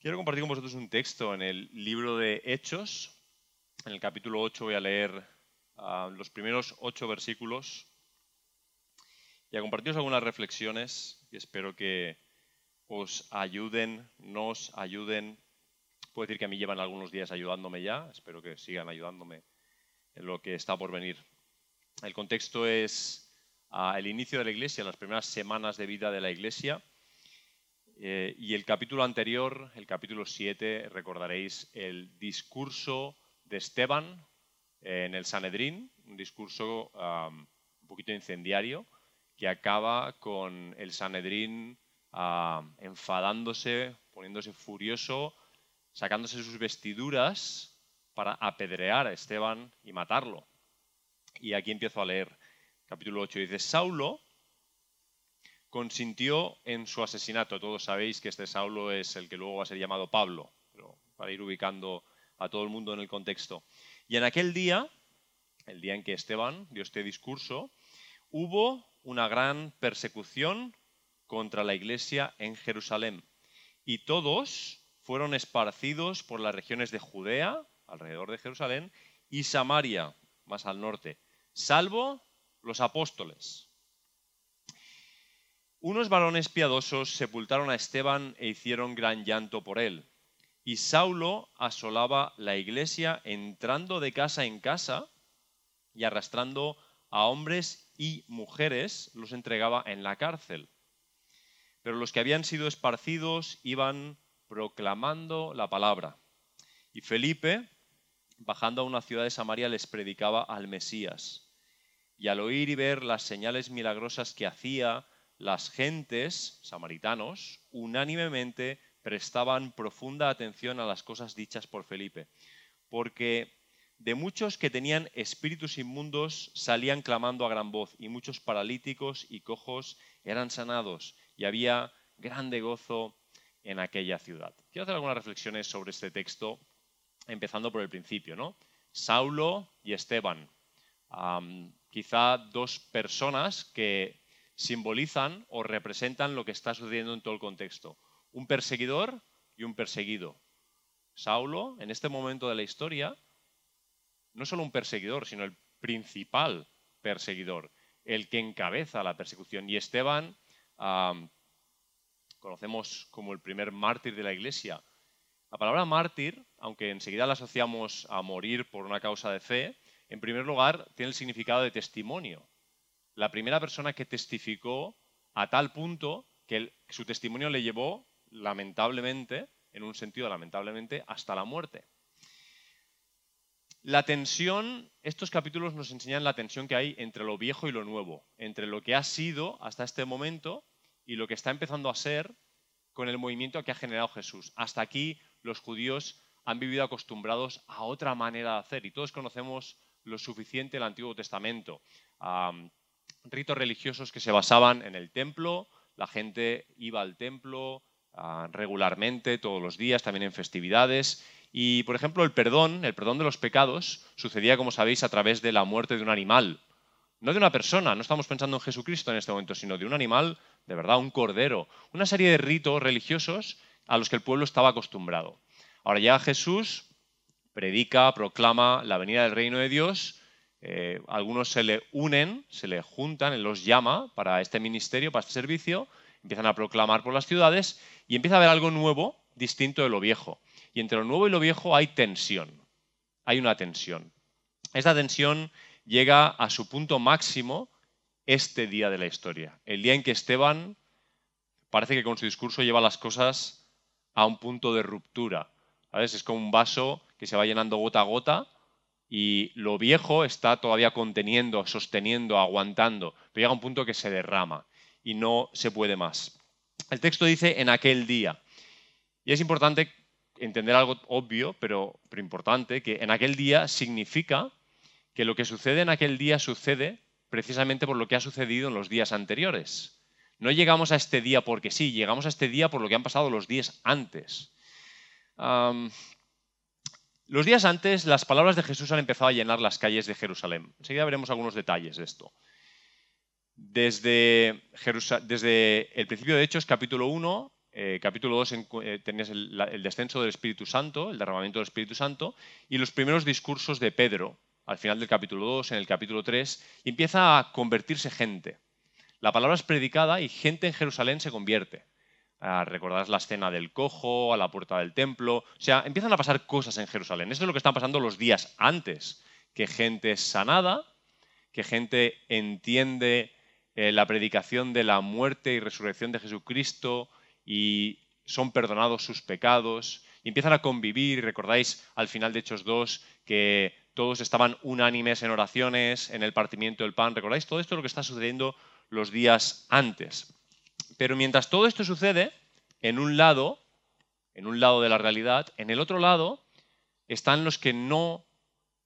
Quiero compartir con vosotros un texto en el libro de Hechos. En el capítulo 8 voy a leer ah, los primeros ocho versículos y a compartiros algunas reflexiones y espero que os ayuden, nos ayuden. Puedo decir que a mí llevan algunos días ayudándome ya, espero que sigan ayudándome en lo que está por venir. El contexto es ah, el inicio de la iglesia, las primeras semanas de vida de la iglesia eh, y el capítulo anterior, el capítulo 7, recordaréis el discurso de Esteban en el Sanedrín, un discurso un poquito incendiario que acaba con el Sanedrín enfadándose, poniéndose furioso, sacándose sus vestiduras para apedrear a Esteban y matarlo. Y aquí empiezo a leer capítulo 8. Dice, Saulo consintió en su asesinato. Todos sabéis que este Saulo es el que luego va a ser llamado Pablo, pero para ir ubicando a todo el mundo en el contexto. Y en aquel día, el día en que Esteban dio este discurso, hubo una gran persecución contra la iglesia en Jerusalén. Y todos fueron esparcidos por las regiones de Judea, alrededor de Jerusalén, y Samaria, más al norte, salvo los apóstoles. Unos varones piadosos sepultaron a Esteban e hicieron gran llanto por él. Y Saulo asolaba la iglesia entrando de casa en casa y arrastrando a hombres y mujeres los entregaba en la cárcel. Pero los que habían sido esparcidos iban proclamando la palabra. Y Felipe, bajando a una ciudad de Samaria, les predicaba al Mesías. Y al oír y ver las señales milagrosas que hacía, las gentes, samaritanos, unánimemente prestaban profunda atención a las cosas dichas por Felipe, porque de muchos que tenían espíritus inmundos salían clamando a gran voz, y muchos paralíticos y cojos eran sanados, y había grande gozo en aquella ciudad. Quiero hacer algunas reflexiones sobre este texto, empezando por el principio, ¿no? Saulo y Esteban, quizá dos personas que simbolizan o representan lo que está sucediendo en todo el contexto. Un perseguidor y un perseguido. Saulo, en este momento de la historia, no solo un perseguidor, sino el principal perseguidor, el que encabeza la persecución. Y Esteban, conocemos como el primer mártir de la iglesia. La palabra mártir, aunque enseguida la asociamos a morir por una causa de fe, en primer lugar tiene el significado de testimonio la primera persona que testificó a tal punto que su testimonio le llevó, lamentablemente, en un sentido lamentablemente, hasta la muerte. La tensión, estos capítulos nos enseñan la tensión que hay entre lo viejo y lo nuevo, entre lo que ha sido hasta este momento y lo que está empezando a ser con el movimiento que ha generado Jesús. Hasta aquí los judíos han vivido acostumbrados a otra manera de hacer y todos conocemos lo suficiente el Antiguo Testamento ritos religiosos que se basaban en el templo, la gente iba al templo ah, regularmente, todos los días, también en festividades. Y, por ejemplo, el perdón, el perdón de los pecados, sucedía, como sabéis, a través de la muerte de un animal. No de una persona, no estamos pensando en Jesucristo en este momento, sino de un animal, de verdad, un cordero. Una serie de ritos religiosos a los que el pueblo estaba acostumbrado. Ahora ya Jesús predica, proclama la venida del reino de Dios eh, algunos se le unen, se le juntan, él los llama para este ministerio, para este servicio, empiezan a proclamar por las ciudades y empieza a haber algo nuevo, distinto de lo viejo. Y entre lo nuevo y lo viejo hay tensión, hay una tensión. Esta tensión llega a su punto máximo este día de la historia, el día en que Esteban parece que con su discurso lleva las cosas a un punto de ruptura. Es como un vaso que se va llenando gota a gota y lo viejo está todavía conteniendo, sosteniendo, aguantando, pero llega un punto que se derrama y no se puede más. El texto dice en aquel día. Y es importante entender algo obvio, pero, importante, que en aquel día significa que lo que sucede en aquel día sucede precisamente por lo que ha sucedido en los días anteriores. No llegamos a este día porque sí, llegamos a este día por lo que han pasado los días antes. Los días antes, las palabras de Jesús han empezado a llenar las calles de Jerusalén. Enseguida veremos algunos detalles de esto. Desde, desde el principio de Hechos, capítulo 1, eh, capítulo 2 eh, tenías el, el, descenso del Espíritu Santo, el derramamiento del Espíritu Santo, y los primeros discursos de Pedro, al final del capítulo 2, en el capítulo 3, y empieza a convertirse gente. La palabra es predicada y gente en Jerusalén se convierte. Ah, recordarás la escena del cojo, a la puerta del templo. O sea, empiezan a pasar cosas en Jerusalén. Eso es lo que están pasando los días antes. Que gente es sanada, que gente entiende eh, la predicación de la muerte y resurrección de Jesucristo y son perdonados sus pecados, y empiezan a convivir, recordáis al final de Hechos 2 que todos estaban unánimes en oraciones, en el partimiento del pan, recordáis todo esto lo que está sucediendo los días antes. Pero mientras todo esto sucede, en un lado, en un lado de la realidad, en el otro lado están los que no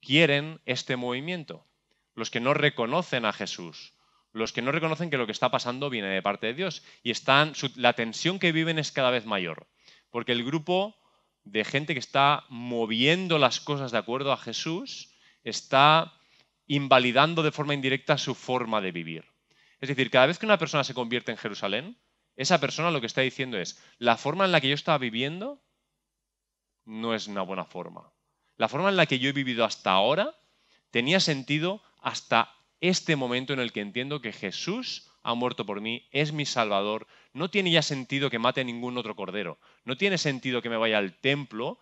quieren este movimiento, los que no reconocen a Jesús, los que no reconocen que lo que está pasando viene de parte de Dios. Y están, la tensión que viven es cada vez mayor. Porque el grupo de gente que está moviendo las cosas de acuerdo a Jesús está invalidando de forma indirecta su forma de vivir. Es decir, cada vez que una persona se convierte en Jerusalén, esa persona lo que está diciendo es, la forma en la que yo estaba viviendo no es una buena forma. La forma en la que yo he vivido hasta ahora tenía sentido hasta este momento en el que entiendo que Jesús ha muerto por mí, es mi Salvador, no tiene ya sentido que mate ningún otro cordero, no tiene sentido que me vaya al templo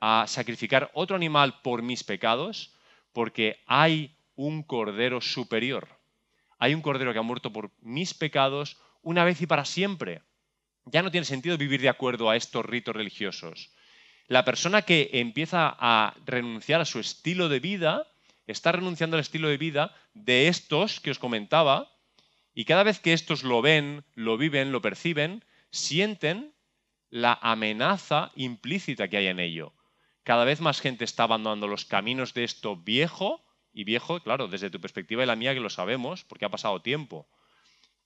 a sacrificar otro animal por mis pecados, porque hay un cordero superior. Hay un cordero que ha muerto por mis pecados una vez y para siempre. Ya no tiene sentido vivir de acuerdo a estos ritos religiosos. La persona que empieza a renunciar a su estilo de vida está renunciando al estilo de vida de estos que os comentaba, y cada vez que estos lo ven, lo viven, lo perciben, sienten la amenaza implícita que hay en ello. Cada vez más gente está abandonando los caminos de esto viejo, y viejo, claro, desde tu perspectiva y la mía que lo sabemos, porque ha pasado tiempo.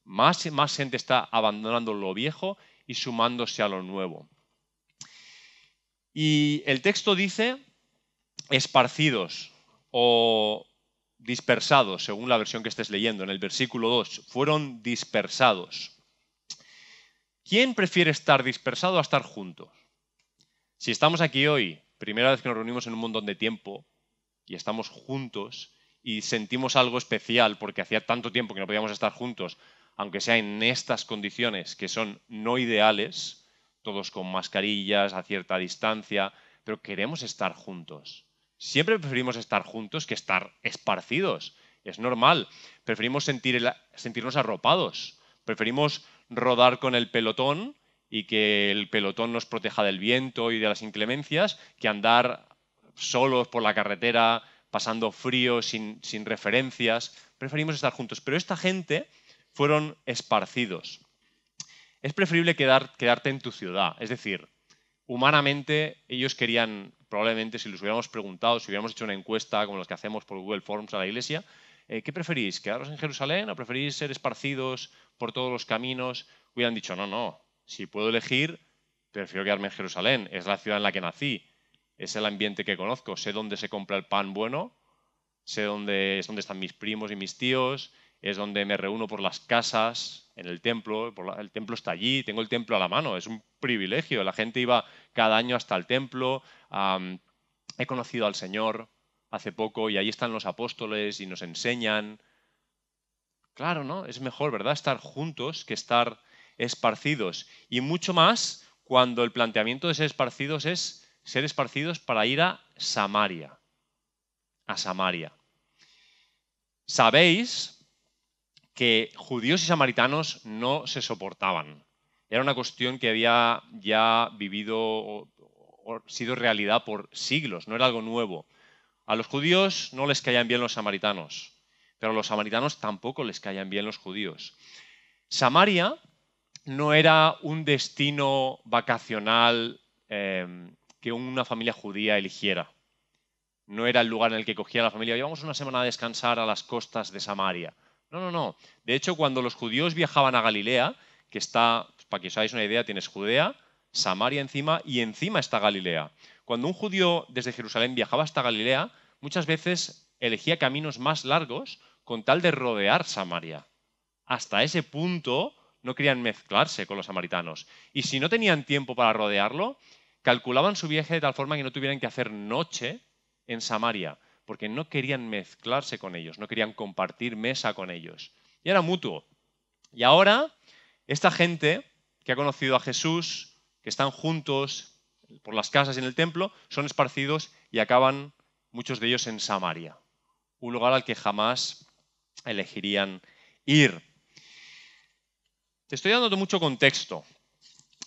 Más, y más gente está abandonando lo viejo y sumándose a lo nuevo. Y el texto dice esparcidos o dispersados, según la versión que estés leyendo, en el versículo 2, fueron dispersados. ¿Quién prefiere estar dispersado a estar juntos? Si estamos aquí hoy, primera vez que nos reunimos en un montón de tiempo y estamos juntos y sentimos algo especial porque hacía tanto tiempo que no podíamos estar juntos, aunque sea en estas condiciones que son no ideales, todos con mascarillas, a cierta distancia, pero queremos estar juntos. Siempre preferimos estar juntos que estar esparcidos. Es normal. Preferimos sentirnos arropados. Preferimos rodar con el pelotón y que el pelotón nos proteja del viento y de las inclemencias que andar solos por la carretera, pasando frío, sin, referencias. Preferimos estar juntos. Pero esta gente fueron esparcidos. Es preferible quedar, quedarte en tu ciudad. Es decir, humanamente ellos querían probablemente si les hubiéramos preguntado, si hubiéramos hecho una encuesta como las que hacemos por Google Forms a la iglesia, eh, ¿qué preferís? ¿Quedaros en Jerusalén o preferís ser esparcidos por todos los caminos? Hubieran dicho, no, no, si puedo elegir, prefiero quedarme en Jerusalén, es la ciudad en la que nací, es el ambiente que conozco, sé dónde se compra el pan bueno, sé dónde, es dónde están mis primos y mis tíos, es donde me reúno por las casas, en el templo, el templo está allí, tengo el templo a la mano, es un privilegio. La gente iba cada año hasta el templo, he conocido al Señor hace poco y ahí están los apóstoles y nos enseñan. Claro, ¿no? Es mejor, ¿verdad? Estar juntos que estar esparcidos. Y mucho más cuando el planteamiento de ser esparcidos es ser esparcidos para ir a Samaria. A Samaria. Sabéis que judíos y samaritanos no se soportaban. Era una cuestión que había ya vivido o, sido realidad por siglos, no era algo nuevo. A los judíos no les caían bien los samaritanos, pero a los samaritanos tampoco les caían bien los judíos. Samaria no era un destino vacacional em, que una familia judía eligiera. No era el lugar en el que cogía la familia. Llevamos una semana a descansar a las costas de Samaria. No, no, no. De hecho, cuando los judíos viajaban a Galilea, que está, para que os hagáis una idea, tienes Judea, Samaria encima y encima está Galilea. Cuando un judío desde Jerusalén viajaba hasta Galilea, muchas veces elegía caminos más largos con tal de rodear Samaria. Hasta ese punto no querían mezclarse con los samaritanos. Y si no tenían tiempo para rodearlo, calculaban su viaje de tal forma que no tuvieran que hacer noche en Samaria, porque no querían mezclarse con ellos, no querían compartir mesa con ellos. Y era mutuo. Y ahora, esta gente que ha conocido a Jesús, que están juntos por las casas y en el templo, son esparcidos y acaban muchos de ellos en Samaria, un lugar al que jamás elegirían ir. Te estoy dando mucho contexto,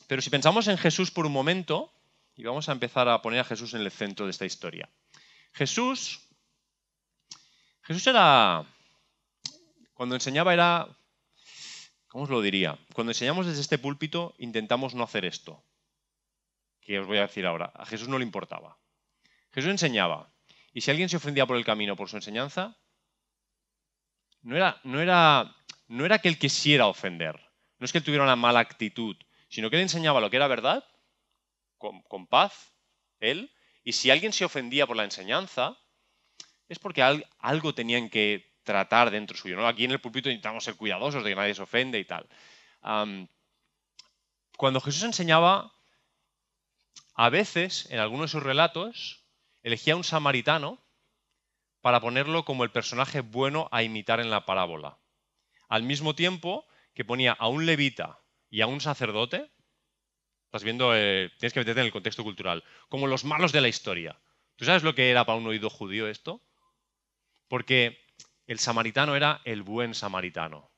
pero si pensamos en Jesús por un momento, y vamos a empezar a poner a Jesús en el centro de esta historia. Jesús, Jesús era, cuando enseñaba era, ¿cómo os lo diría? Cuando enseñamos desde este púlpito intentamos no hacer esto, que os voy a decir ahora. A Jesús no le importaba. Jesús enseñaba, y si alguien se ofendía por el camino por su enseñanza, no era, no era, no era que él quisiera ofender, no es que él tuviera una mala actitud, sino que él enseñaba lo que era verdad con, paz, él, y si alguien se ofendía por la enseñanza, es porque algo tenían que tratar dentro suyo. Aquí en el púlpito intentamos ser cuidadosos de que nadie se ofende y tal. cuando Jesús enseñaba, a veces, en algunos de sus relatos, elegía a un samaritano para ponerlo como el personaje bueno a imitar en la parábola. Al mismo tiempo que ponía a un levita y a un sacerdote, estás viendo, eh, tienes que meterte en el contexto cultural, como los malos de la historia. ¿Tú sabes lo que era para un oído judío esto? Porque el samaritano era el buen samaritano,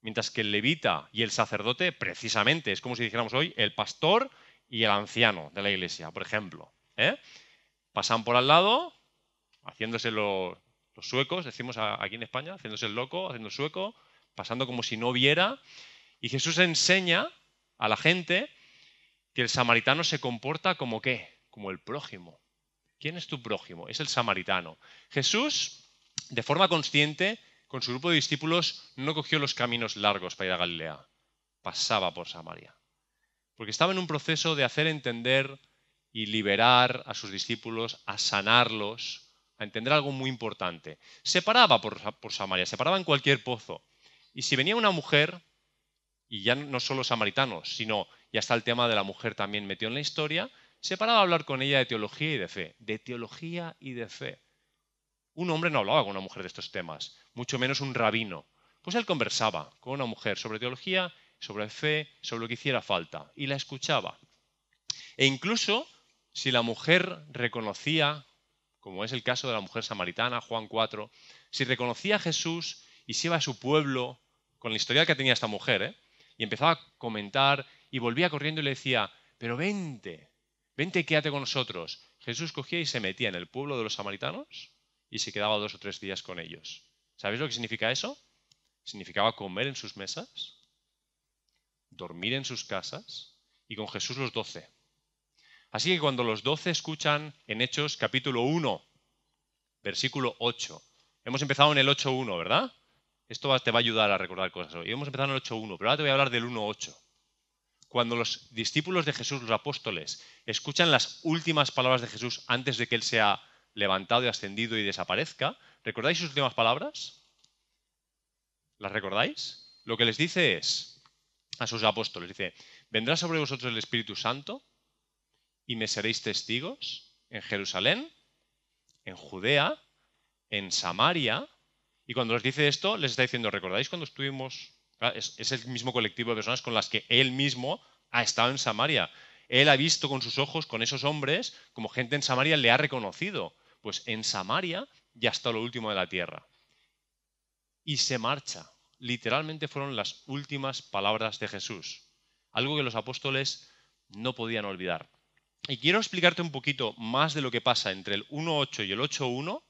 mientras que el levita y el sacerdote, precisamente, es como si dijéramos hoy, el pastor y el anciano de la iglesia, por ejemplo. ¿eh? Pasan por al lado, haciéndose los, suecos, decimos aquí en España, haciéndose el loco, haciendo el sueco, pasando como si no viera. Y Jesús enseña a la gente que el samaritano se comporta como qué? Como el prójimo. ¿Quién es tu prójimo? Es el samaritano. Jesús, de forma consciente, con su grupo de discípulos, no cogió los caminos largos para ir a Galilea. Pasaba por Samaria. Porque estaba en un proceso de hacer entender y liberar a sus discípulos, a sanarlos, a entender algo muy importante. Se paraba por, Samaria, se paraba en cualquier pozo. Y si venía una mujer, y ya no solo samaritanos, sino ya está el tema de la mujer también metido en la historia, se paraba a hablar con ella de teología y de fe, de teología y de fe. Un hombre no hablaba con una mujer de estos temas, mucho menos un rabino. Pues él conversaba con una mujer sobre teología, sobre fe, sobre lo que hiciera falta, y la escuchaba. E incluso si la mujer reconocía como es el caso de la mujer samaritana, Juan 4, si reconocía a Jesús y se iba a su pueblo con la historia que tenía esta mujer, ¿eh? y empezaba a comentar y volvía corriendo y le decía, pero vente, vente quédate con nosotros. Jesús cogía y se metía en el pueblo de los samaritanos y se quedaba dos o tres días con ellos. ¿Sabéis lo que significa eso? Significaba comer en sus mesas, dormir en sus casas y con Jesús los doce. Así que cuando los doce escuchan en Hechos capítulo 1, versículo 8, hemos empezado en el 8.1, ¿verdad? Esto te va a ayudar a recordar cosas hoy. Hemos empezado en el 8.1, pero ahora te voy a hablar del 1.8. Cuando los discípulos de Jesús, los apóstoles, escuchan las últimas palabras de Jesús antes de que Él sea levantado y ascendido y desaparezca, ¿recordáis sus últimas palabras? ¿Las recordáis? Lo que les dice es a sus apóstoles, dice, vendrá sobre vosotros el Espíritu Santo y me seréis testigos en Jerusalén, en Judea, en Samaria. Y cuando les dice esto, les está diciendo, ¿recordáis cuando estuvimos? Es, el mismo colectivo de personas con las que él mismo ha estado en Samaria. Él ha visto con sus ojos, con esos hombres, como gente en Samaria le ha reconocido. Pues en Samaria ya está lo último de la tierra. Y se marcha. Literalmente fueron las últimas palabras de Jesús. Algo que los apóstoles no podían olvidar. Y quiero explicarte un poquito más de lo que pasa entre el 1.8 y el 8.1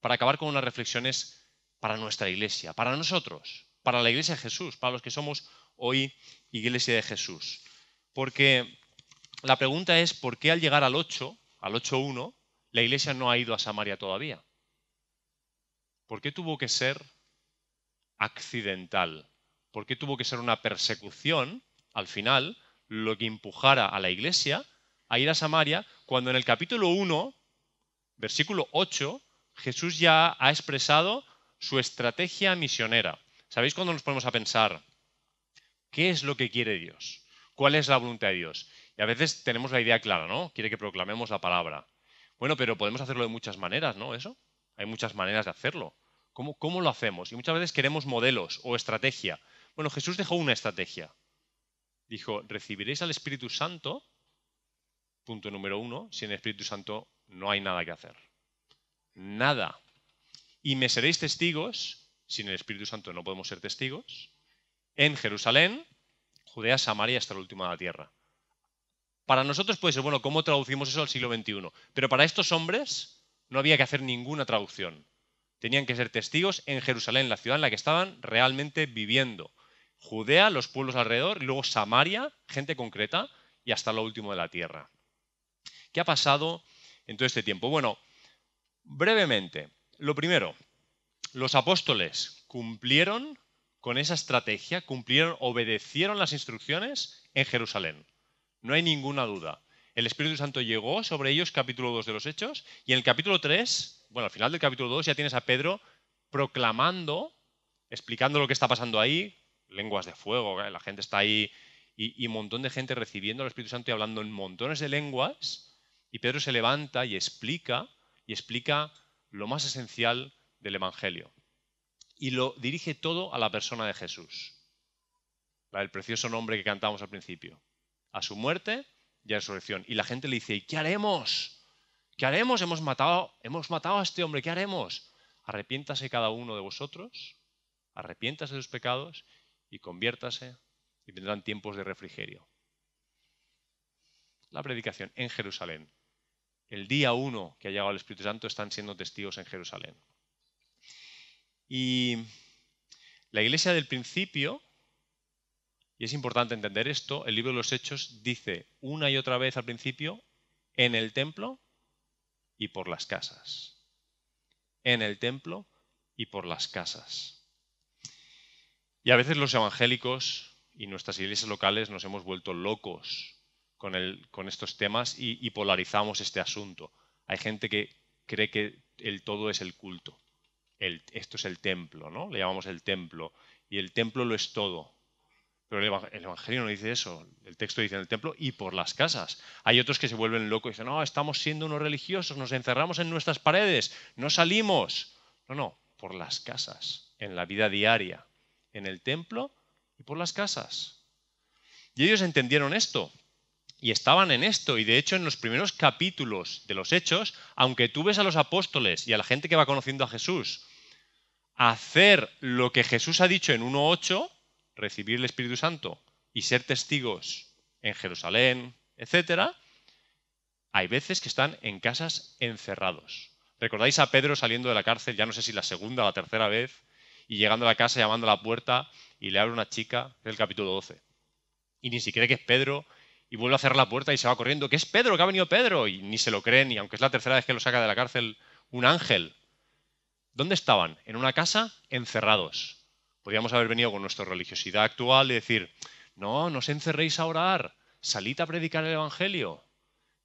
para acabar con unas reflexiones para nuestra iglesia, para nosotros, para la iglesia de Jesús, para los que somos hoy iglesia de Jesús. Porque la pregunta es, ¿por qué al llegar al 8, al 8.1, la iglesia no ha ido a Samaria todavía? ¿Por qué tuvo que ser accidental? ¿Por qué tuvo que ser una persecución, al final, lo que empujara a la iglesia a ir a Samaria, cuando en el capítulo 1, versículo 8, Jesús ya ha expresado su estrategia misionera. ¿Sabéis cuando nos ponemos a pensar ¿Qué es lo que quiere Dios? ¿Cuál es la voluntad de Dios? Y a veces tenemos la idea clara, ¿no? Quiere que proclamemos la palabra. Bueno, pero podemos hacerlo de muchas maneras, ¿no? Eso. Hay muchas maneras de hacerlo. ¿Cómo, ¿Cómo lo hacemos? Y muchas veces queremos modelos o estrategia. Bueno, Jesús dejó una estrategia. Dijo, recibiréis al Espíritu Santo, punto número uno, sin el Espíritu Santo no hay nada que hacer. Nada. Y me seréis testigos, sin el Espíritu Santo no podemos ser testigos, en Jerusalén, Judea, Samaria hasta la última de la tierra. Para nosotros puede ser, bueno, ¿cómo traducimos eso al siglo XXI? Pero para estos hombres no había que hacer ninguna traducción. Tenían que ser testigos en Jerusalén, la ciudad en la que estaban realmente viviendo. Judea, los pueblos alrededor, y luego Samaria, gente concreta, y hasta lo último de la tierra. ¿Qué ha pasado en todo este tiempo? Bueno, brevemente, lo primero, los apóstoles cumplieron con esa estrategia, cumplieron, obedecieron las instrucciones en Jerusalén. No hay ninguna duda. El Espíritu Santo llegó sobre ellos, capítulo 2 de los Hechos, y en el capítulo 3, bueno, al final del capítulo 2 ya tienes a Pedro proclamando, explicando lo que está pasando ahí, lenguas de fuego, la gente está ahí y, un montón de gente recibiendo al Espíritu Santo y hablando en montones de lenguas, y Pedro se levanta y explica, y explica lo más esencial del Evangelio. Y lo dirige todo a la persona de Jesús, el precioso nombre que cantamos al principio, a su muerte y resurrección. Y la gente le dice, ¿y qué haremos? ¿Qué haremos? Hemos matado, hemos matado a este hombre, ¿qué haremos? Arrepiéntase cada uno de vosotros, arrepiéntase de sus pecados y conviértase y vendrán tiempos de refrigerio. La predicación en Jerusalén. El día uno que ha llegado el Espíritu Santo están siendo testigos en Jerusalén. Y la iglesia del principio y es importante entender esto, el libro de los Hechos dice una y otra vez al principio, en el templo y por las casas. En el templo y por las casas. Y a veces los evangélicos y nuestras iglesias locales nos hemos vuelto locos con, estos temas y, polarizamos este asunto. Hay gente que cree que el todo es el culto. esto es el templo, ¿no? Le llamamos el templo. Y el templo lo es todo. Pero el Evangelio no dice eso. El texto dice en el templo y por las casas. Hay otros que se vuelven locos y dicen, no, estamos siendo unos religiosos, nos encerramos en nuestras paredes, no salimos. No, no, por las casas, en la vida diaria, en el templo y por las casas. Y ellos entendieron esto y estaban en esto. Y de hecho, en los primeros capítulos de los Hechos, aunque tú ves a los apóstoles y a la gente que va conociendo a Jesús hacer lo que Jesús ha dicho en 1.8, recibir el Espíritu Santo y ser testigos en Jerusalén, etcétera, hay veces que están en casas encerrados. ¿Recordáis a Pedro saliendo de la cárcel, ya no sé si la segunda o la tercera vez, y llegando a la casa, llamando a la puerta, y le abre una chica, del capítulo 12. Y ni siquiera que es Pedro, y vuelve a cerrar la puerta y se va corriendo, que es Pedro, que ha venido Pedro, y ni se lo creen, y aunque es la tercera vez que lo saca de la cárcel un ángel. ¿Dónde estaban? En una casa, encerrados. Podríamos haber venido con nuestra religiosidad actual y decir, no, no os encerréis a orar, salid a predicar el Evangelio.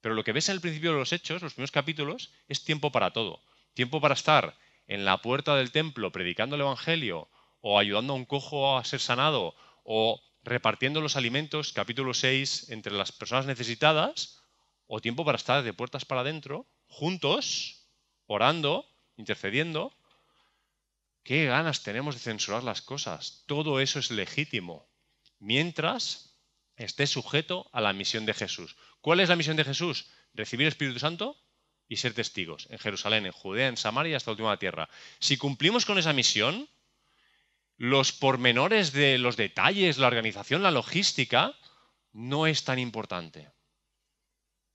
Pero lo que ves en el principio de los Hechos, los primeros capítulos, es tiempo para todo. Tiempo para estar en la puerta del templo predicando el Evangelio, o ayudando a un cojo a ser sanado, o repartiendo los alimentos, capítulo 6, entre las personas necesitadas, o tiempo para estar de puertas para adentro, juntos, orando, intercediendo, Qué ganas tenemos de censurar las cosas. Todo eso es legítimo. Mientras esté sujeto a la misión de Jesús. ¿Cuál es la misión de Jesús? Recibir Espíritu Santo y ser testigos en Jerusalén, en Judea, en Samaria y hasta la última tierra. Si cumplimos con esa misión, los pormenores de los detalles, la organización, la logística, no es tan importante.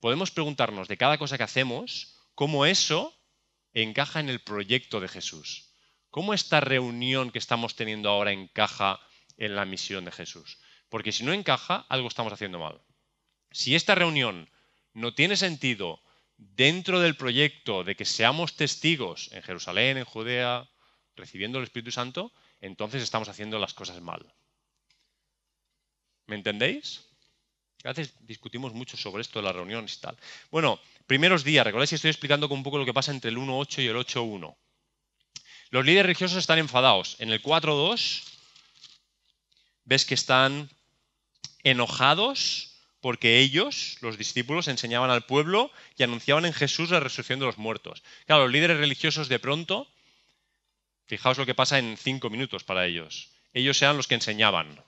Podemos preguntarnos de cada cosa que hacemos cómo eso encaja en el proyecto de Jesús. ¿Cómo esta reunión que estamos teniendo ahora encaja en la misión de Jesús? Porque si no encaja, algo estamos haciendo mal. Si esta reunión no tiene sentido dentro del proyecto de que seamos testigos en Jerusalén, en Judea, recibiendo el Espíritu Santo, entonces estamos haciendo las cosas mal. ¿Me entendéis? A veces discutimos mucho sobre esto de las reuniones y tal. Bueno, primeros días, recordáis que estoy explicando un poco lo que pasa entre el 1.8 y el 8.1. Los líderes religiosos están enfadados. En el 4.2 ves que están enojados porque ellos, los discípulos, enseñaban al pueblo y anunciaban en Jesús la resurrección de los muertos. Claro, los líderes religiosos de pronto, fijaos lo que pasa en cinco minutos para ellos. Ellos eran los que enseñaban.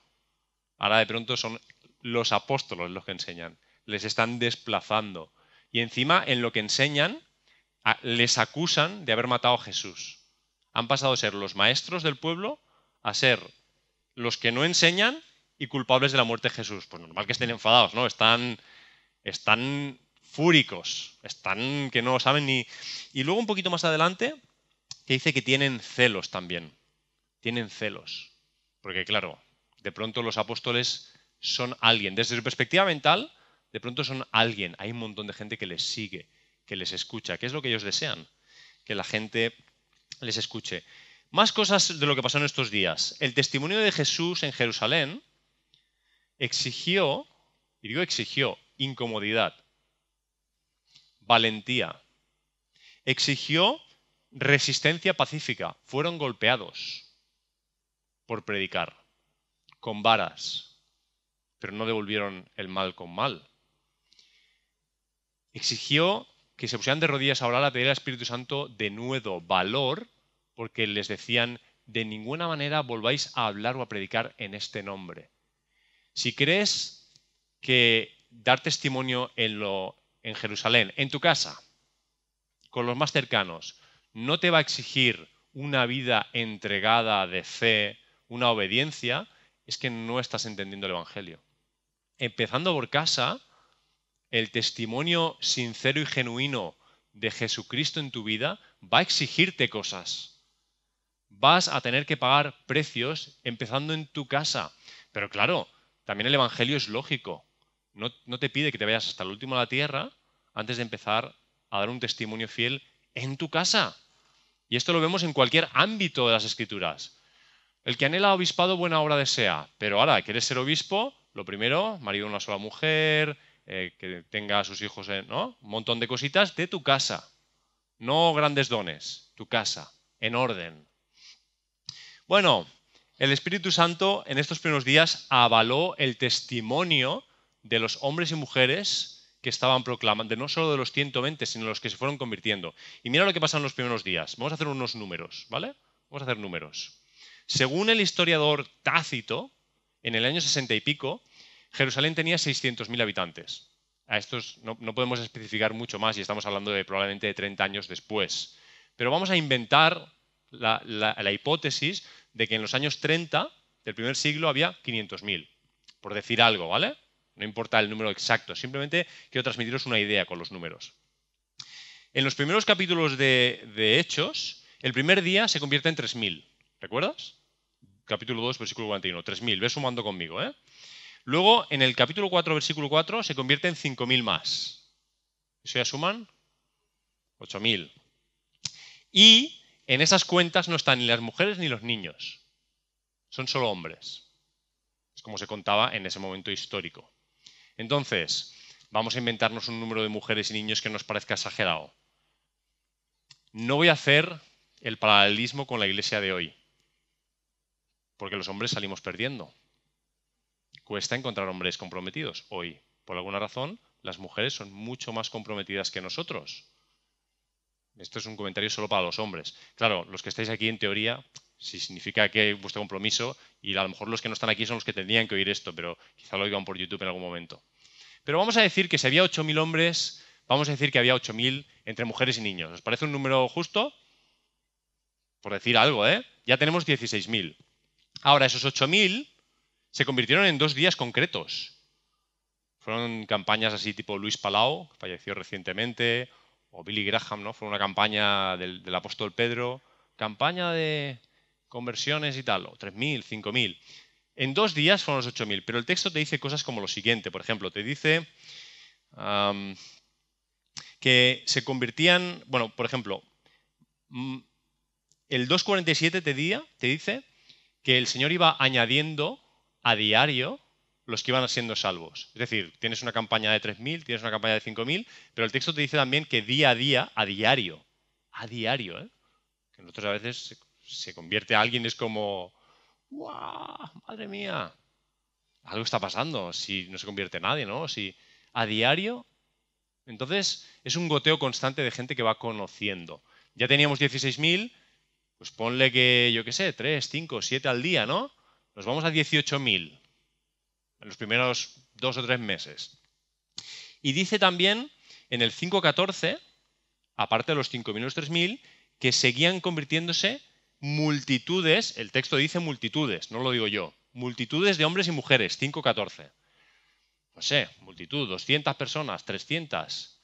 Ahora de pronto son los apóstolos los que enseñan. Les están desplazando. Y encima, en lo que enseñan, les acusan de haber matado a Jesús. Han pasado de ser los maestros del pueblo a ser los que no enseñan y culpables de la muerte de Jesús. Pues normal que estén enfadados, ¿no? Están, están fúricos, están que no saben ni... Y luego un poquito más adelante, que dice que tienen celos también. Tienen celos. Porque claro, de pronto los apóstoles son alguien. Desde su perspectiva mental, de pronto son alguien. Hay un montón de gente que les sigue, que les escucha. ¿Qué es lo que ellos desean? Que la gente les escuche. Más cosas de lo que pasó en estos días. El testimonio de Jesús en Jerusalén exigió, y digo exigió, incomodidad, valentía, exigió resistencia pacífica. Fueron golpeados por predicar, con varas, pero no devolvieron el mal con mal. Exigió que se pusieran de rodillas a orar a pedir al Espíritu Santo de nuevo valor, porque les decían, de ninguna manera volváis a hablar o a predicar en este nombre. Si crees que dar testimonio en, lo, en Jerusalén, en tu casa, con los más cercanos, no te va a exigir una vida entregada de fe, una obediencia, es que no estás entendiendo el Evangelio. Empezando por casa, el testimonio sincero y genuino de Jesucristo en tu vida va a exigirte cosas. Vas a tener que pagar precios empezando en tu casa. Pero claro, también el Evangelio es lógico. No, te pide que te vayas hasta el último de la tierra antes de empezar a dar un testimonio fiel en tu casa. Y esto lo vemos en cualquier ámbito de las escrituras. El que anhela obispado, buena obra desea. Pero ahora, ¿quieres ser obispo? Lo primero, marido de una sola mujer, eh, que tenga a sus hijos, en, ¿no? Un montón de cositas de tu casa. No grandes dones, tu casa, en orden. Bueno, el Espíritu Santo en estos primeros días avaló el testimonio de los hombres y mujeres que estaban proclamando, no solo de los 120, sino de los que se fueron convirtiendo. Y mira lo que pasa en los primeros días. Vamos a hacer unos números, ¿vale? Vamos a hacer números. Según el historiador Tácito, en el año 60 y pico, Jerusalén tenía 600.000 habitantes. A estos no, podemos especificar mucho más y estamos hablando de probablemente de 30 años después. Pero vamos a inventar la, hipótesis de que en los años 30 del primer siglo había 500.000, por decir algo, ¿vale? No importa el número exacto, simplemente quiero transmitiros una idea con los números. En los primeros capítulos de, de Hechos, el primer día se convierte en 3.000, ¿recuerdas? Capítulo 2, versículo 41, 3.000, ve sumando conmigo, ¿eh? Luego, en el capítulo 4, versículo 4, se convierte en 5.000 más. ¿Eso ya suman? 8.000. Y en esas cuentas no están ni las mujeres ni los niños. Son solo hombres. Es como se contaba en ese momento histórico. Entonces, vamos a inventarnos un número de mujeres y niños que nos parezca exagerado. No voy a hacer el paralelismo con la iglesia de hoy, porque los hombres salimos perdiendo. Cuesta encontrar hombres comprometidos hoy. Por alguna razón, las mujeres son mucho más comprometidas que nosotros. Esto es un comentario solo para los hombres. Claro, los que estáis aquí en teoría, si significa que vuestro compromiso, y a lo mejor los que no están aquí son los que tendrían que oír esto, pero quizá lo oigan por YouTube en algún momento. Pero vamos a decir que si había 8.000 hombres, vamos a decir que había 8.000 entre mujeres y niños. ¿Os parece un número justo? Por decir algo, ¿eh? Ya tenemos 16.000. Ahora, esos 8.000 se convirtieron en dos días concretos. Fueron campañas así tipo Luis Palau, que falleció recientemente, o Billy Graham, ¿no? Fue una campaña del, apóstol Pedro, campaña de conversiones y tal, o 3.000, 5.000. En dos días fueron los 8.000, pero el texto te dice cosas como lo siguiente, por ejemplo, te dice que se convertían, bueno, por ejemplo, mm, el 2.47 te, te dice que el Señor iba añadiendo a diario los que iban siendo salvos. Es decir, tienes una campaña de 3.000, tienes una campaña de 5.000, pero el texto te dice también que día a día, a diario, a diario, ¿eh? que nosotros a veces se, convierte a alguien es como, ¡guau! ¡Madre mía! algo está pasando si no se convierte nadie, ¿no? Si a diario. Entonces, es un goteo constante de gente que va conociendo. Ya teníamos 16.000, pues ponle que, yo qué sé, 3, 5, 7 al día, ¿no? Nos vamos a 18.000 en los primeros dos o tres meses. Y dice también en el 5.14, aparte de los 5.000 y los 3.000, que seguían convirtiéndose multitudes, el texto dice multitudes, no lo digo yo, multitudes de hombres y mujeres, 5.14. No sé, multitud, 200 personas, 300.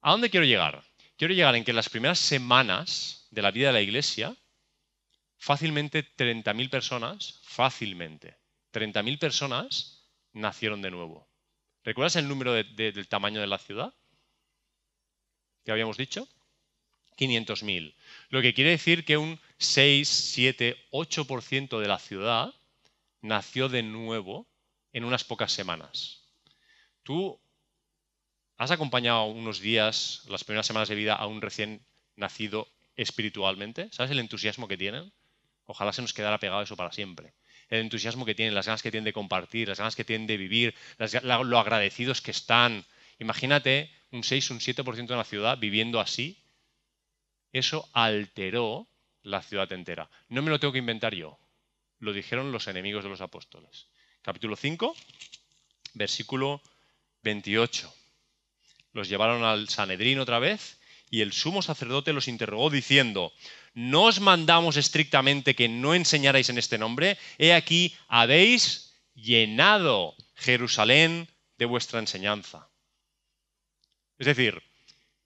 ¿A dónde quiero llegar? Quiero llegar en que las primeras semanas de la vida de la iglesia, fácilmente 30.000 personas, fácilmente, 30.000 personas nacieron de nuevo. ¿Recuerdas el número del tamaño de la ciudad? ¿Qué habíamos dicho? 500.000. Lo que quiere decir que un 6, 7, 8% de la ciudad nació de nuevo en unas pocas semanas. ¿Tú has acompañado unos días, las primeras semanas de vida, a un recién nacido espiritualmente? ¿Sabes el entusiasmo que tienen? Ojalá se nos quedara pegado eso para siempre. El entusiasmo que tienen, las ganas que tienen de compartir, las ganas que tienen de vivir, lo agradecidos que están. Imagínate un 6, un 7% de la ciudad viviendo así. Eso alteró la ciudad entera. No me lo tengo que inventar yo. Lo dijeron los enemigos de los apóstoles. Capítulo 5, versículo 28. Los llevaron al Sanedrín otra vez y el sumo sacerdote los interrogó diciendo, ¿no os mandamos estrictamente que no enseñarais en este nombre? He aquí, habéis llenado Jerusalén de vuestra enseñanza. Es decir,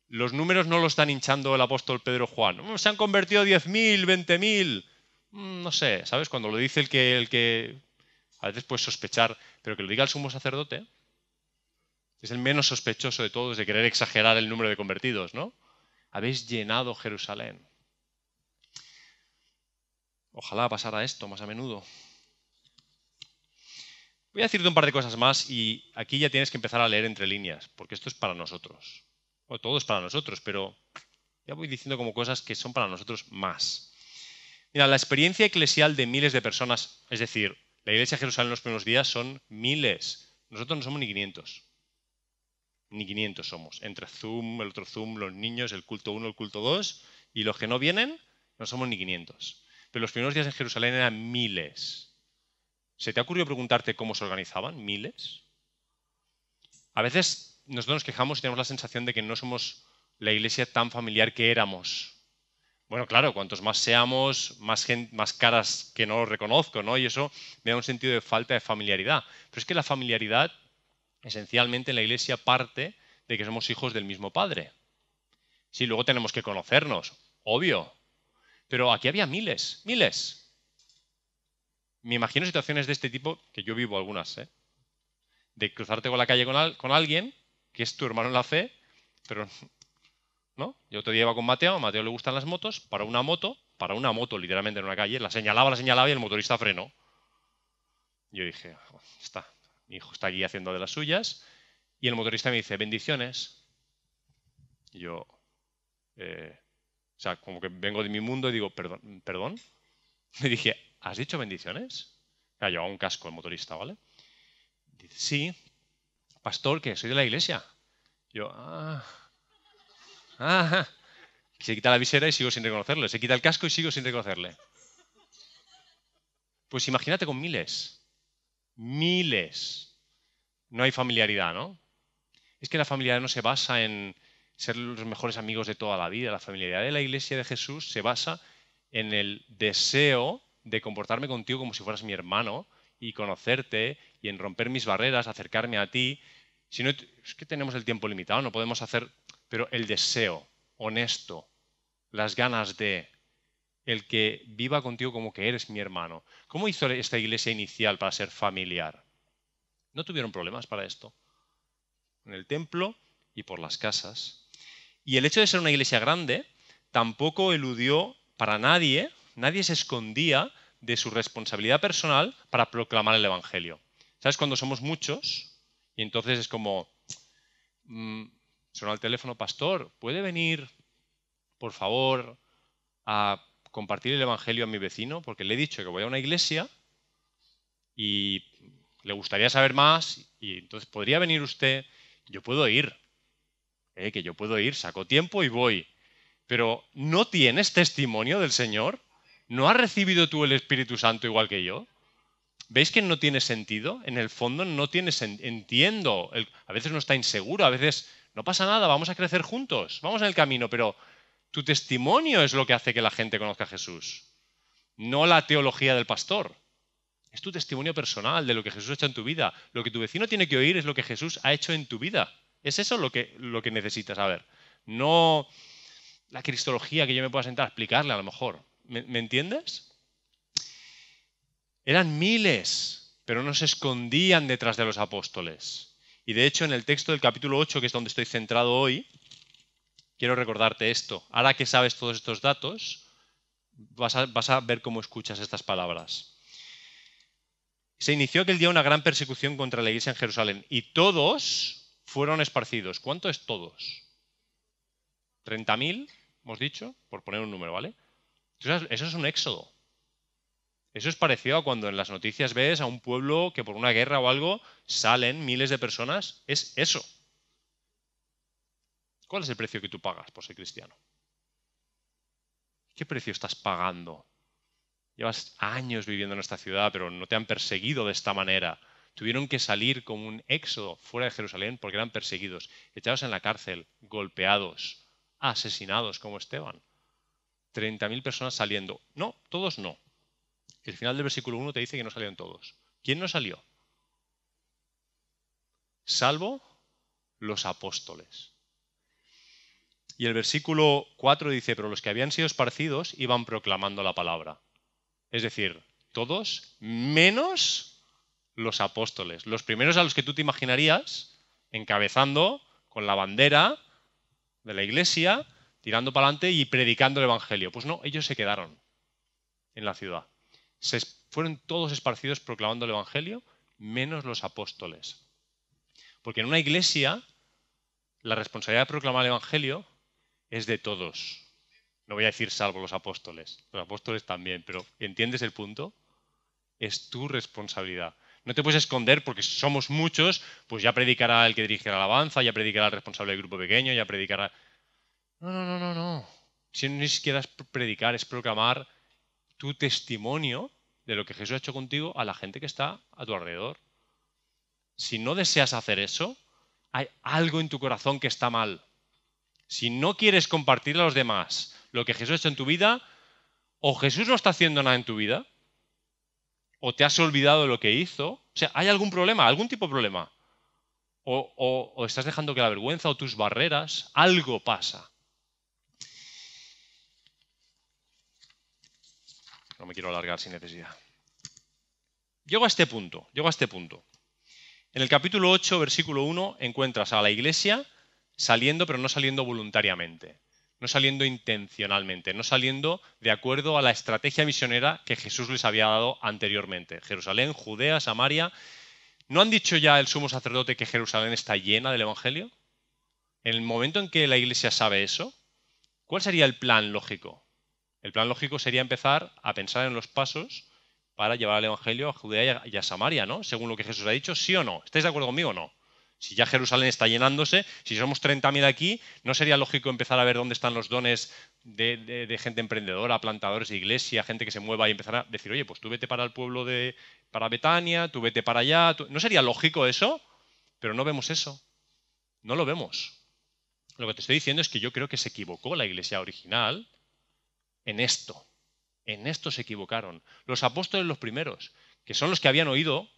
los números no lo están hinchando el apóstol Pedro Juan. Mm, se han convertido 10.000, 20.000. Mm, no sé, ¿sabes? Cuando lo dice el que, el que a veces puedes sospechar, pero que lo diga el sumo sacerdote, es el menos sospechoso de todos de querer exagerar el número de convertidos, ¿no? Habéis llenado Jerusalén. Ojalá pasara esto más a menudo. Voy a decirte un par de cosas más y aquí ya tienes que empezar a leer entre líneas, porque esto es para nosotros. O todo es para nosotros, pero ya voy diciendo como cosas que son para nosotros más. Mira, la experiencia eclesial de miles de personas, es decir, la iglesia de Jerusalén en los primeros días son miles. Nosotros no somos ni 500. Ni 500 somos. Entre Zoom, el otro Zoom, los niños, el culto 1, el culto 2, y los que no vienen, no somos ni 500. Pero los primeros días en Jerusalén eran miles. ¿Se te ha ocurrido preguntarte cómo se organizaban? ¿Miles? A veces nosotros nos quejamos y tenemos la sensación de que no somos la iglesia tan familiar que éramos. Bueno, claro, cuantos más seamos, más, más caras que no reconozco, ¿no? Y eso me da un sentido de falta de familiaridad. Pero es que la familiaridad, esencialmente en la iglesia, parte de que somos hijos del mismo Padre. Sí, luego tenemos que conocernos, obvio. Pero aquí había miles, miles. Me imagino situaciones de este tipo, que yo vivo algunas, ¿eh? De cruzarte con la calle con, alguien que es tu hermano en la fe, pero ¿no? Yo te llevo con Mateo, a Mateo le gustan las motos, para una moto, para una moto literalmente en una calle, la señalaba, la señalaba y el motorista frenó. Yo dije, está, mi hijo está aquí haciendo de las suyas, y el motorista me dice, bendiciones. Yo, eh, o sea, como que vengo de mi mundo y digo, perdón, perdón. Me dije, ¿has dicho bendiciones? Llevado un casco el motorista, ¿vale? Dice, sí, pastor, que soy de la iglesia. Yo, ah, ah, se quita la visera y sigo sin reconocerle. Se quita el casco y sigo sin reconocerle. Pues imagínate con miles. Miles. No hay familiaridad, ¿no? Es que la familiaridad no se basa en ser los mejores amigos de toda la vida. La familiaridad de la iglesia de Jesús se basa en el deseo de comportarme contigo como si fueras mi hermano y conocerte y en romper mis barreras, acercarme a ti. Si no, es que tenemos el tiempo limitado, no podemos hacer, pero el deseo honesto, las ganas de el que viva contigo como que eres mi hermano. ¿Cómo hizo esta iglesia inicial para ser familiar? No tuvieron problemas para esto. En el templo y por las casas. Y el hecho de ser una iglesia grande tampoco eludió para nadie, nadie se escondía de su responsabilidad personal para proclamar el Evangelio. ¿Sabes? Cuando somos muchos, y entonces es como, mm, suena el teléfono, pastor, ¿puede venir, por favor, a compartir el Evangelio a mi vecino? Porque le he dicho que voy a una iglesia y le gustaría saber más y entonces podría venir usted, yo puedo ir, ¿eh? que yo puedo ir, saco tiempo y voy. Pero ¿no tienes testimonio del Señor? ¿No has recibido tú el Espíritu Santo igual que yo? ¿Veis que no tiene sentido? En el fondo no tiene sentido. Entiendo. a veces no está inseguro, a veces no pasa nada, vamos a crecer juntos, vamos en el camino, pero tu testimonio es lo que hace que la gente conozca a Jesús, no la teología del pastor. Es tu testimonio personal de lo que Jesús ha hecho en tu vida. Lo que tu vecino tiene que oír es lo que Jesús ha hecho en tu vida. Es eso lo que, lo que necesitas saber. No la cristología que yo me pueda sentar a explicarle a lo mejor. ¿Me, entiendes? Eran miles, pero no se escondían detrás de los apóstoles. Y de hecho, en el texto del capítulo 8, que es donde estoy centrado hoy, quiero recordarte esto. Ahora que sabes todos estos datos, vas a, ver cómo escuchas estas palabras. Se inició aquel día una gran persecución contra la iglesia en Jerusalén y todos fueron esparcidos. ¿Cuánto es todos? ¿30.000? Hemos dicho, por poner un número, ¿vale? eso es un éxodo. Eso es parecido a cuando en las noticias ves a un pueblo que por una guerra o algo salen miles de personas. Es eso. ¿Cuál es el precio que tú pagas por ser cristiano? ¿Qué precio estás pagando? Llevas años viviendo en esta ciudad, pero no te han perseguido de esta manera tuvieron que salir como un éxodo fuera de Jerusalén porque eran perseguidos, echados en la cárcel, golpeados, asesinados como Esteban. 30.000 personas saliendo. No, todos no. El final del versículo 1 te dice que no salieron todos. ¿Quién no salió? Salvo los apóstoles. Y el versículo 4 dice, pero los que habían sido esparcidos iban proclamando la palabra. Es decir, todos menos los apóstoles, los primeros a los que tú te imaginarías encabezando con la bandera de la iglesia, tirando para adelante y predicando el Evangelio. Pues no, ellos se quedaron en la ciudad. Se fueron todos esparcidos proclamando el Evangelio, menos los apóstoles. Porque en una iglesia la responsabilidad de proclamar el Evangelio es de todos. No voy a decir salvo los apóstoles, los apóstoles también, pero ¿entiendes el punto? Es tu responsabilidad. No te puedes esconder porque somos muchos, pues ya predicará el que dirige la alabanza, ya predicará el responsable del grupo pequeño, ya predicará... No, no, no, no, no. Si ni siquiera es predicar, es proclamar tu testimonio de lo que Jesús ha hecho contigo a la gente que está a tu alrededor. Si no deseas hacer eso, hay algo en tu corazón que está mal. Si no quieres compartir a los demás lo que Jesús ha hecho en tu vida, o Jesús no está haciendo nada en tu vida, o te has olvidado de lo que hizo. O sea, ¿hay algún problema? ¿Algún tipo de problema? O, estás dejando que la vergüenza o tus barreras, algo pasa. No me quiero alargar sin necesidad. Llego a este punto, llego a este punto. En el capítulo 8, versículo 1, encuentras a la iglesia saliendo, pero no saliendo voluntariamente no saliendo intencionalmente, no saliendo de acuerdo a la estrategia misionera que Jesús les había dado anteriormente. Jerusalén, Judea, Samaria. ¿No han dicho ya el sumo sacerdote que Jerusalén está llena del Evangelio? En el momento en que la iglesia sabe eso, ¿cuál sería el plan lógico? El plan lógico sería empezar a pensar en los pasos para llevar el Evangelio a Judea y a Samaria, ¿no? Según lo que Jesús ha dicho, ¿sí o no? ¿Estáis de acuerdo conmigo o no? Si ya Jerusalén está llenándose, si somos 30.000 aquí, ¿no sería lógico empezar a ver dónde están los dones de, gente emprendedora, plantadores de iglesia, gente que se mueva y empezar a decir, oye, pues tú vete para el pueblo de, para Betania, tú vete para allá? ¿No sería lógico eso? Pero no vemos eso. No lo vemos. Lo que te estoy diciendo es que yo creo que se equivocó la iglesia original en esto. En esto se equivocaron. Los apóstoles los primeros, que son los que habían oído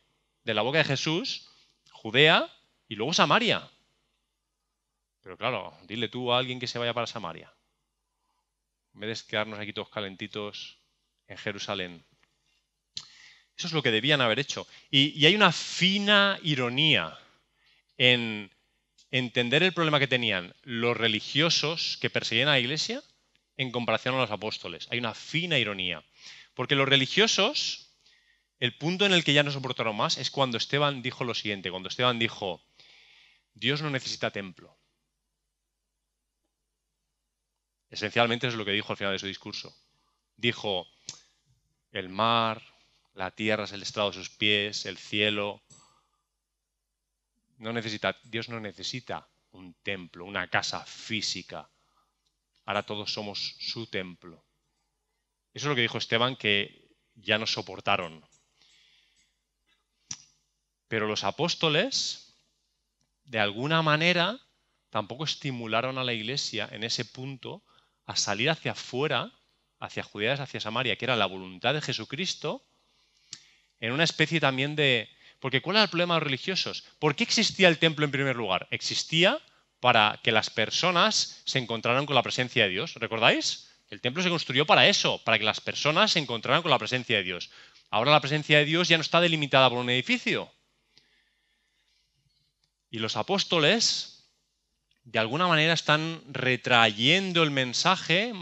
de la boca de Jesús, Judea, y luego Samaria. Pero claro, dile tú a alguien que se vaya para Samaria. En vez de quedarnos aquí todos calentitos en Jerusalén. Eso es lo que debían haber hecho. Y, hay una fina ironía en entender el problema que tenían los religiosos que perseguían a la iglesia en comparación a los apóstoles. Hay una fina ironía. Porque los religiosos, el punto en el que ya no soportaron más es cuando Esteban dijo lo siguiente, cuando Esteban dijo, Dios no necesita templo. Esencialmente es lo que dijo al final de su discurso. Dijo, el mar, La tierra es el estrado de sus pies, el cielo. No necesita, Dios no necesita un templo, una casa física. Ahora todos somos su templo. Eso es lo que dijo Esteban, que ya nos soportaron. Pero los apóstoles, de alguna manera, tampoco estimularon a la iglesia en ese punto a salir hacia afuera, hacia Judea, hacia Samaria, que era la voluntad de Jesucristo, en una especie también de... Porque ¿cuál era el problema de los religiosos? ¿Por qué existía el templo en primer lugar? Existía para que las personas se encontraran con la presencia de Dios. ¿Recordáis? El templo se construyó para eso, para que las personas se encontraran con la presencia de Dios. Ahora la presencia de Dios ya no está delimitada por un edificio. Y los apóstoles, de alguna manera, están retrayendo el mensaje,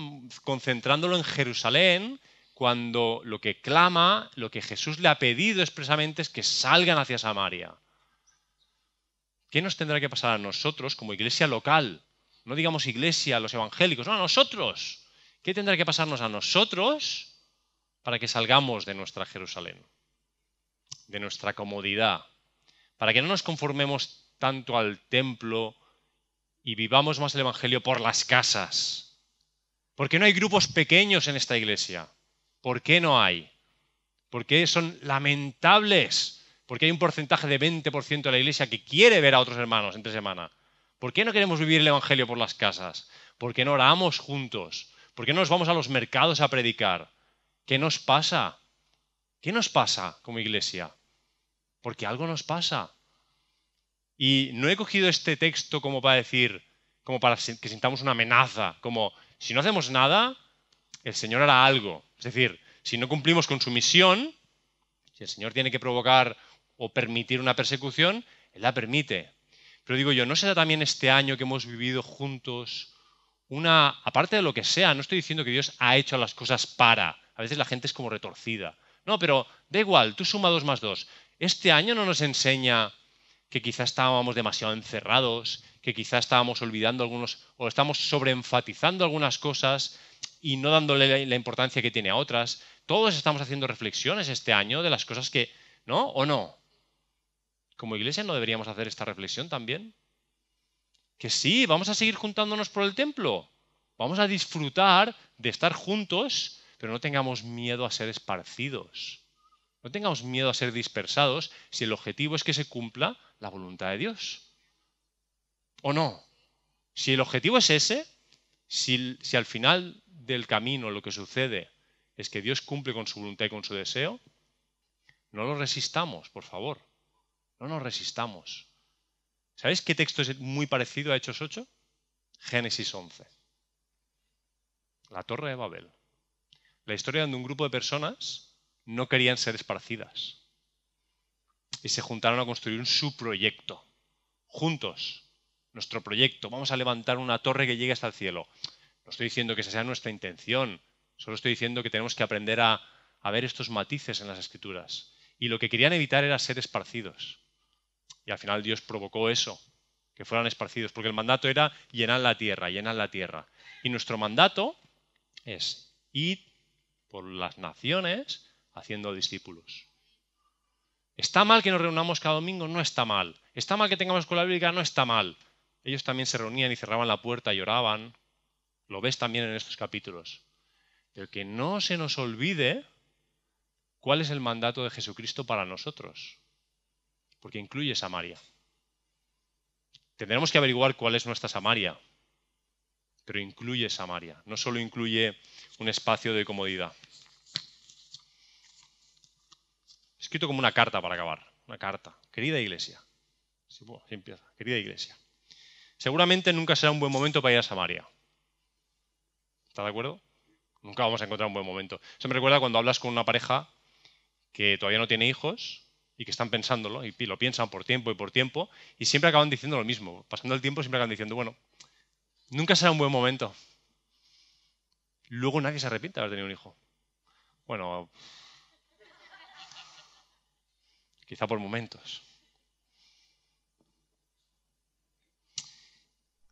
concentrándolo en Jerusalén, cuando lo que clama, lo que Jesús le ha pedido expresamente es que salgan hacia Samaria. ¿Qué nos tendrá que pasar a nosotros como iglesia local? No digamos iglesia, los evangélicos, no, a nosotros. ¿Qué tendrá que pasarnos a nosotros para que salgamos de nuestra Jerusalén? De nuestra comodidad. Para que no nos conformemos tanto al templo y vivamos más el Evangelio por las casas. ¿Por qué no hay grupos pequeños en esta iglesia? ¿Por qué no hay? ¿Por qué son lamentables? Porque hay un porcentaje de 20% de la iglesia que quiere ver a otros hermanos entre semana. ¿Por qué no queremos vivir el Evangelio por las casas? ¿Por qué no oramos juntos? ¿Por qué no nos vamos a los mercados a predicar? ¿Qué nos pasa? ¿Qué nos pasa como iglesia? Porque algo nos pasa. Y no he cogido este texto como para decir, como para que sintamos una amenaza, como si no hacemos nada, el Señor hará algo. Es decir, si no cumplimos con su misión, si el Señor tiene que provocar o permitir una persecución, Él la permite. Pero digo yo, ¿no será también este año que hemos vivido juntos una, aparte de lo que sea, no estoy diciendo que Dios ha hecho las cosas para. A veces la gente es como retorcida. No, pero da igual, tú suma dos más dos. Este año no nos enseña que quizás estábamos demasiado encerrados, que quizás estábamos olvidando algunos, o estamos sobreenfatizando algunas cosas y no dándole la importancia que tiene a otras. Todos estamos haciendo reflexiones este año de las cosas que, ¿no? ¿O no? Como iglesia no deberíamos hacer esta reflexión también. Que sí, vamos a seguir juntándonos por el templo. Vamos a disfrutar de estar juntos, pero no tengamos miedo a ser esparcidos. No tengamos miedo a ser dispersados si el objetivo es que se cumpla la voluntad de Dios. ¿O no? Si el objetivo es ese, si, al final del camino lo que sucede es que Dios cumple con su voluntad y con su deseo, no lo resistamos, por favor. No nos resistamos. ¿Sabéis qué texto es muy parecido a Hechos 8? Génesis 11. La Torre de Babel. La historia donde un grupo de personas no querían ser esparcidas y se juntaron a construir un subproyecto. Juntos, nuestro proyecto. Vamos a levantar una torre que llegue hasta el cielo. No estoy diciendo que esa sea nuestra intención, solo estoy diciendo que tenemos que aprender a, a ver estos matices en las escrituras. Y lo que querían evitar era ser esparcidos. Y al final Dios provocó eso, que fueran esparcidos, porque el mandato era llenar la tierra, llenar la tierra. Y nuestro mandato es ir por las naciones haciendo discípulos. ¿Está mal que nos reunamos cada domingo? No está mal. ¿Está mal que tengamos escuela bíblica? No está mal. Ellos también se reunían y cerraban la puerta y oraban. Lo ves también en estos capítulos. Pero que no se nos olvide cuál es el mandato de Jesucristo para nosotros porque incluye Samaria. Tendremos que averiguar cuál es nuestra Samaria, pero incluye Samaria, no solo incluye un espacio de comodidad. Escrito como una carta para acabar, una carta. Querida iglesia. Sí, empieza. Querida iglesia. Seguramente nunca será un buen momento para ir a Samaria. ¿Estás de acuerdo? Nunca vamos a encontrar un buen momento. Eso me recuerda cuando hablas con una pareja que todavía no tiene hijos y que están pensándolo y lo piensan por tiempo y por tiempo y siempre acaban diciendo lo mismo. Pasando el tiempo siempre acaban diciendo, bueno, nunca será un buen momento. Luego nadie se arrepiente de haber tenido un hijo. Bueno, quizá por momentos.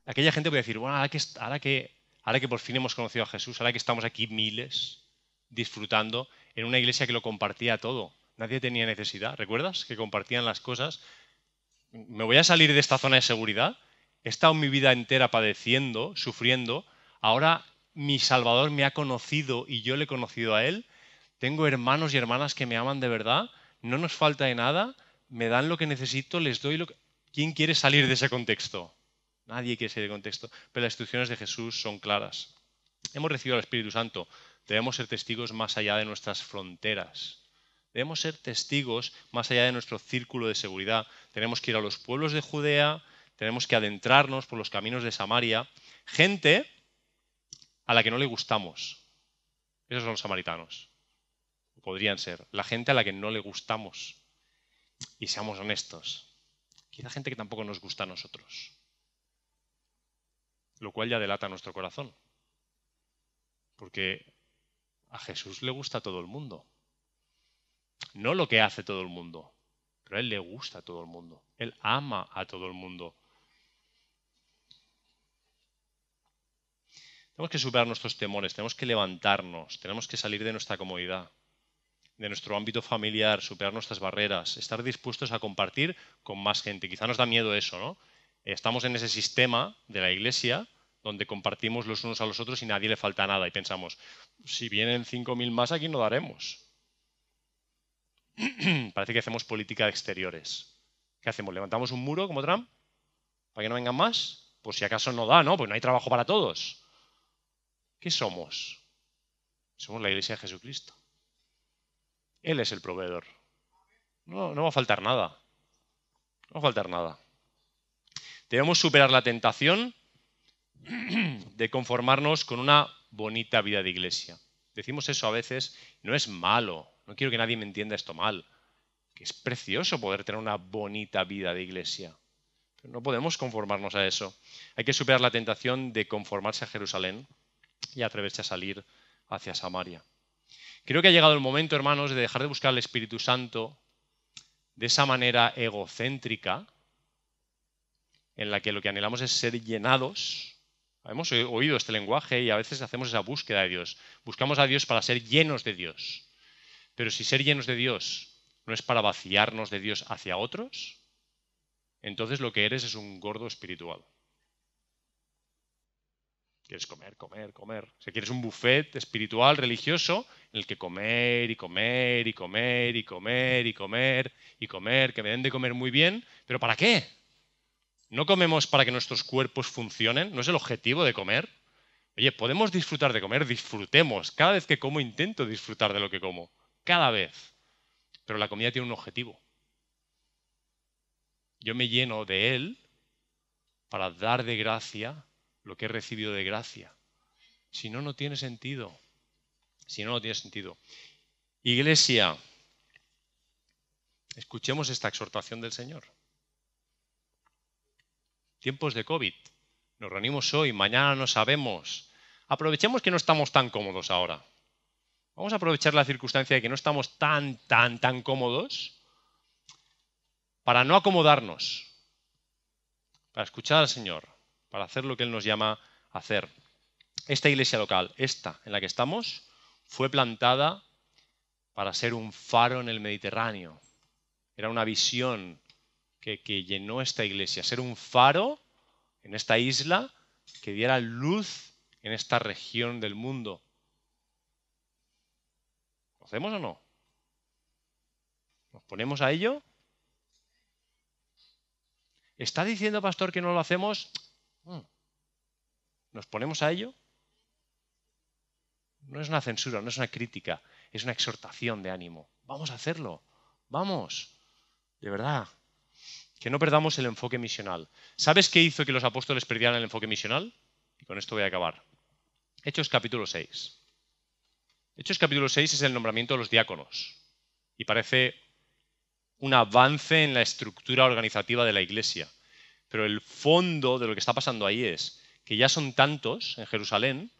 Aquella gente puede decir, bueno, ahora que, ahora, que, ahora que por fin hemos conocido a Jesús, ahora que estamos aquí miles, disfrutando en una iglesia que lo compartía todo. Nadie tenía necesidad. ¿Recuerdas? Que compartían las cosas. ¿Me voy a salir de esta zona de seguridad? He estado mi vida entera padeciendo, sufriendo. Ahora mi Salvador me ha conocido y yo le he conocido a Él. Tengo hermanos y hermanas que me aman de verdad. No nos falta de nada. Me dan lo que necesito, les doy lo que... ¿Quién quiere salir de ese contexto? Nadie quiere salir de contexto. Pero las instrucciones de Jesús son claras. Hemos recibido al Espíritu Santo. Debemos ser testigos más allá de nuestras fronteras. Debemos ser testigos más allá de nuestro círculo de seguridad. Tenemos que ir a los pueblos de Judea, tenemos que adentrarnos por los caminos de Samaria. Gente a la que no le gustamos. Esos son los samaritanos. Podrían ser. La gente a la que no le gustamos. Y seamos honestos. Quizá gente que tampoco nos gusta a nosotros. Lo cual ya delata nuestro corazón. Porque a Jesús le gusta todo el mundo. No lo que hace todo el mundo, pero a Él le gusta a todo el mundo. Él ama a todo el mundo. Tenemos que superar nuestros temores, tenemos que levantarnos, tenemos que salir de nuestra comodidad, de nuestro ámbito familiar, superar nuestras barreras, estar dispuestos a compartir con más gente. Quizá nos da miedo eso, ¿no? Estamos en ese sistema de la iglesia donde compartimos los unos a los otros y nadie le falta nada y pensamos, si vienen 5.000 más aquí no daremos. Parece que hacemos política de exteriores. ¿Qué hacemos? ¿Levantamos un muro como Trump? ¿Para que no vengan más? Pues si acaso no da, ¿no? Pues no hay trabajo para todos. ¿Qué somos? Somos la iglesia de Jesucristo. Él es el proveedor. No, va a faltar nada. No va a faltar nada. Debemos superar la tentación de conformarnos con una bonita vida de iglesia. Decimos eso a veces, no es malo, no quiero que nadie me entienda esto mal, que es precioso poder tener una bonita vida de iglesia. Pero no podemos conformarnos a eso. Hay que superar la tentación de conformarse a Jerusalén y atreverse a salir hacia Samaria. Creo que ha llegado el momento, hermanos, de dejar de buscar al Espíritu Santo de esa manera egocéntrica en la que lo que anhelamos es ser llenados Hemos oído este lenguaje y a veces hacemos esa búsqueda de Dios. Buscamos a Dios para ser llenos de Dios. Pero si ser llenos de Dios no es para vaciarnos de Dios hacia otros, entonces lo que eres es un gordo espiritual. Quieres comer, comer, comer. Si quieres un buffet espiritual, religioso, en el que comer y comer y comer y comer y comer y comer, que me den de comer muy bien, pero ¿para qué? ¿No comemos para que nuestros cuerpos funcionen? ¿No es el objetivo de comer? Oye, podemos disfrutar de comer, disfrutemos. Cada vez que como intento disfrutar de lo que como. Cada vez. Pero la comida tiene un objetivo. Yo me lleno de él para dar de gracia lo que he recibido de gracia. Si no, no tiene sentido. Si no, no tiene sentido. Iglesia, escuchemos esta exhortación del Señor tiempos de COVID. Nos reunimos hoy, mañana no sabemos. Aprovechemos que no estamos tan cómodos ahora. Vamos a aprovechar la circunstancia de que no estamos tan, tan, tan cómodos para no acomodarnos, para escuchar al Señor, para hacer lo que Él nos llama a hacer. Esta iglesia local, esta en la que estamos, fue plantada para ser un faro en el Mediterráneo. Era una visión que, llenó esta iglesia, ser un faro en esta isla que diera luz en esta región del mundo. ¿Lo hacemos o no? ¿Nos ponemos a ello? ¿Está diciendo, pastor, que no lo hacemos? ¿Nos ponemos a ello? No es una censura, no es una crítica, es una exhortación de ánimo. Vamos a hacerlo, vamos, de verdad que no perdamos el enfoque misional. ¿Sabes qué hizo que los apóstoles perdieran el enfoque misional? Y con esto voy a acabar. Hechos capítulo 6. Hechos capítulo 6 es el nombramiento de los diáconos. Y parece un avance en la estructura organizativa de la iglesia. Pero el fondo de lo que está pasando ahí es que ya son tantos en Jerusalén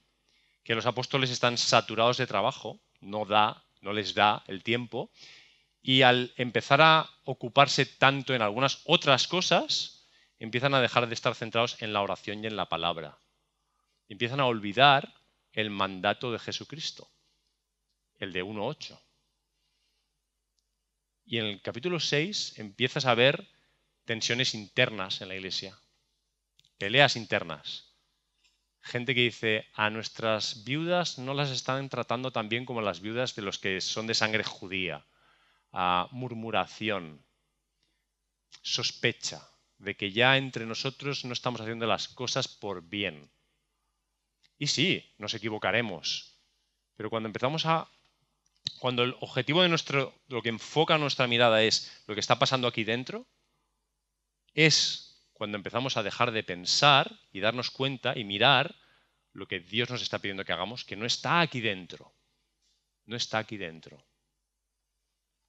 que los apóstoles están saturados de trabajo, no les da el tiempo, y al empezar a ocuparse tanto en algunas otras cosas, empiezan a dejar de estar centrados en la oración y en la palabra. Empiezan a olvidar el mandato de Jesucristo. el de 1.8. Y en el capítulo 6 empiezas a ver tensiones internas en la iglesia, peleas internas. Gente que dice, a nuestras viudas no las están tratando tan bien como las viudas de los que son de sangre judía. A murmuración, sospecha de que ya entre nosotros no estamos haciendo las cosas por bien. Y sí, nos equivocaremos. Pero cuando empezamos a cuando el objetivo de nuestro, lo que enfoca nuestra mirada es lo que está pasando aquí dentro, es cuando empezamos a dejar de pensar y darnos cuenta y mirar lo que Dios nos está pidiendo que hagamos, que no está aquí dentro. No está aquí dentro.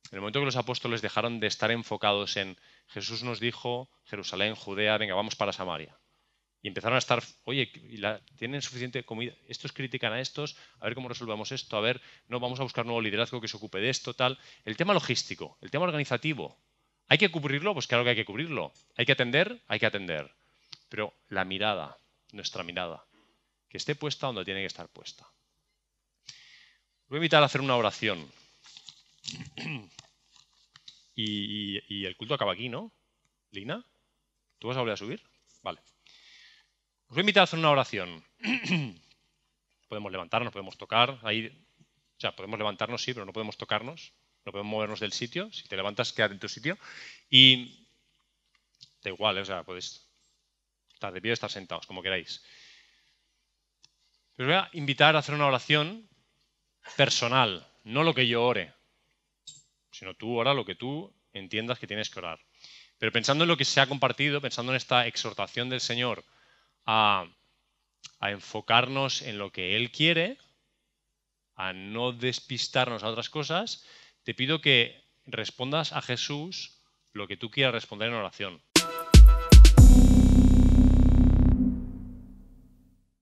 En el momento que los apóstoles dejaron de estar enfocados en Jesús nos dijo, Jerusalén, Judea, venga, vamos para Samaria y empezaron a estar, oye, ¿tienen suficiente comida? Estos critican a estos, a ver cómo resolvamos esto, a ver, no, vamos a buscar nuevo liderazgo que se ocupe de esto, tal. El tema logístico, el tema organizativo, ¿hay que cubrirlo? Pues claro que hay que cubrirlo. ¿Hay que atender? Hay que atender. Pero la mirada, nuestra mirada, que esté puesta donde tiene que estar puesta. Voy a invitar a hacer una oración. Y, el culto acaba aquí, ¿no? Lina, ¿tú vas a volver a subir? Vale. Os voy a invitar a hacer una oración. podemos levantarnos, podemos tocar. Ahí, o sea, podemos levantarnos, sí, pero no podemos tocarnos. No podemos movernos del sitio. Si te levantas, quédate en tu sitio. Y da igual, ¿eh? o sea, podéis estar de pie o estar sentados, como queráis. Os voy a invitar a hacer una oración personal, no lo que yo ore, sino tú ora lo que tú entiendas que tienes que orar. Pero pensando en lo que se ha compartido, pensando en esta exhortación del Señor a, enfocarnos en lo que Él quiere, a no despistarnos a otras cosas, te pido que respondas a Jesús lo que tú quieras responder en oración.